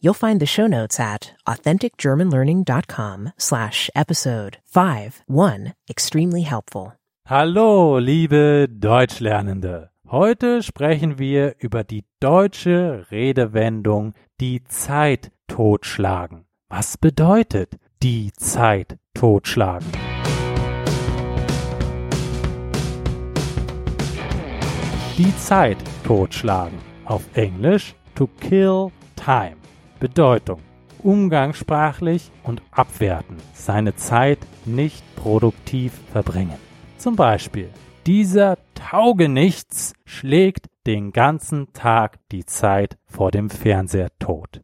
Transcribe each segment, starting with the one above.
You'll find the show notes at authenticgermanlearning.com slash episode 5.1 extremely helpful. Hallo, liebe Deutschlernende. Heute sprechen wir über die deutsche Redewendung die Zeit totschlagen. Was bedeutet die Zeit totschlagen? Die Zeit totschlagen. Auf Englisch to kill time. Bedeutung. Umgangssprachlich und abwerten. Seine Zeit nicht produktiv verbringen. Zum Beispiel, dieser Taugenichts schlägt den ganzen Tag die Zeit vor dem Fernseher tot.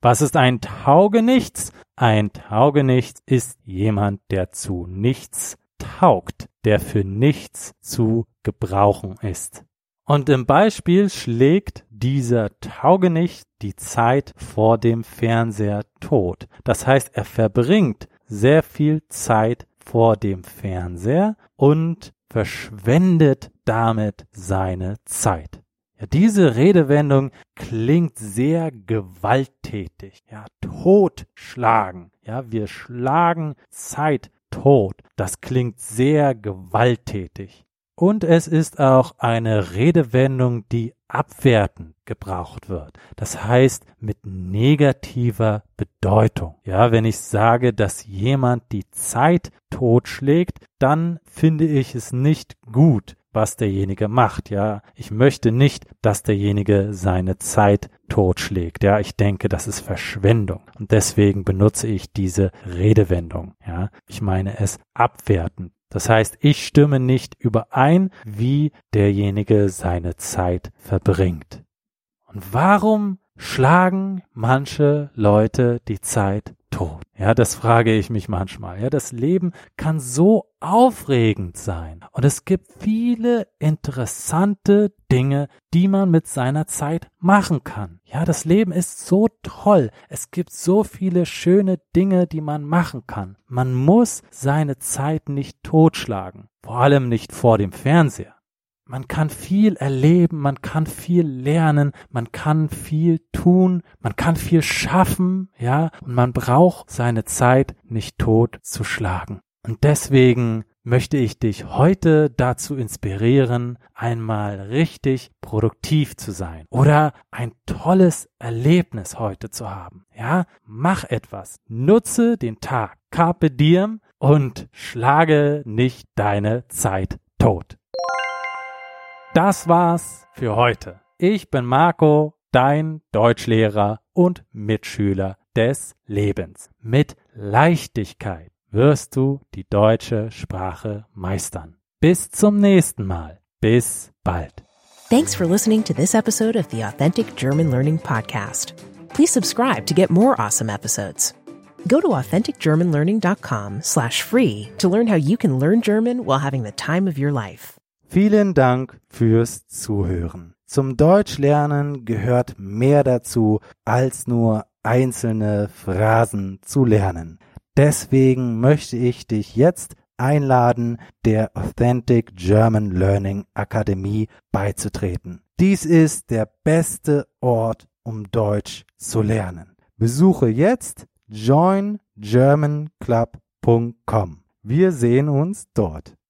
Was ist ein Taugenichts? Ein Taugenichts ist jemand, der zu nichts taugt, der für nichts zu gebrauchen ist. Und im Beispiel schlägt dieser Taugenicht die Zeit vor dem Fernseher tot. Das heißt, er verbringt sehr viel Zeit vor dem Fernseher und verschwendet damit seine Zeit. Ja, diese Redewendung klingt sehr gewalttätig. Ja, totschlagen. Ja, wir schlagen Zeit tot. Das klingt sehr gewalttätig. Und es ist auch eine Redewendung, die abwertend gebraucht wird. Das heißt mit negativer Bedeutung. Ja, wenn ich sage, dass jemand die Zeit totschlägt, dann finde ich es nicht gut, was derjenige macht. Ja, ich möchte nicht, dass derjenige seine Zeit totschlägt. Ja, ich denke, das ist Verschwendung. Und deswegen benutze ich diese Redewendung. Ja, ich meine es abwertend. Das heißt, ich stimme nicht überein, wie derjenige seine Zeit verbringt. Und warum schlagen manche Leute die Zeit tot? Ja, das frage ich mich manchmal. Ja, das Leben kann so aufregend sein. Und es gibt viele interessante Dinge, die man mit seiner Zeit machen kann. Ja, das Leben ist so toll. Es gibt so viele schöne Dinge, die man machen kann. Man muss seine Zeit nicht totschlagen. Vor allem nicht vor dem Fernseher. Man kann viel erleben, man kann viel lernen, man kann viel tun, man kann viel schaffen, ja, und man braucht seine Zeit nicht tot zu schlagen. Und deswegen möchte ich dich heute dazu inspirieren, einmal richtig produktiv zu sein oder ein tolles Erlebnis heute zu haben. Ja, mach etwas, nutze den Tag, carpe diem und schlage nicht deine Zeit tot. Das war's für heute. Ich bin Marco, dein Deutschlehrer und Mitschüler des Lebens. Mit Leichtigkeit wirst du die deutsche Sprache meistern. Bis zum nächsten Mal. Bis bald. Thanks for listening to this episode of the Authentic German Learning Podcast. Please subscribe to get more awesome episodes. Go to authenticgermanlearning.com slash free to learn how you can learn German while having the time of your life. Vielen Dank fürs Zuhören. Zum Deutschlernen gehört mehr dazu, als nur einzelne Phrasen zu lernen. Deswegen möchte ich dich jetzt einladen, der Authentic German Learning Akademie beizutreten. Dies ist der beste Ort, um Deutsch zu lernen. Besuche jetzt joingermanclub.com. Wir sehen uns dort.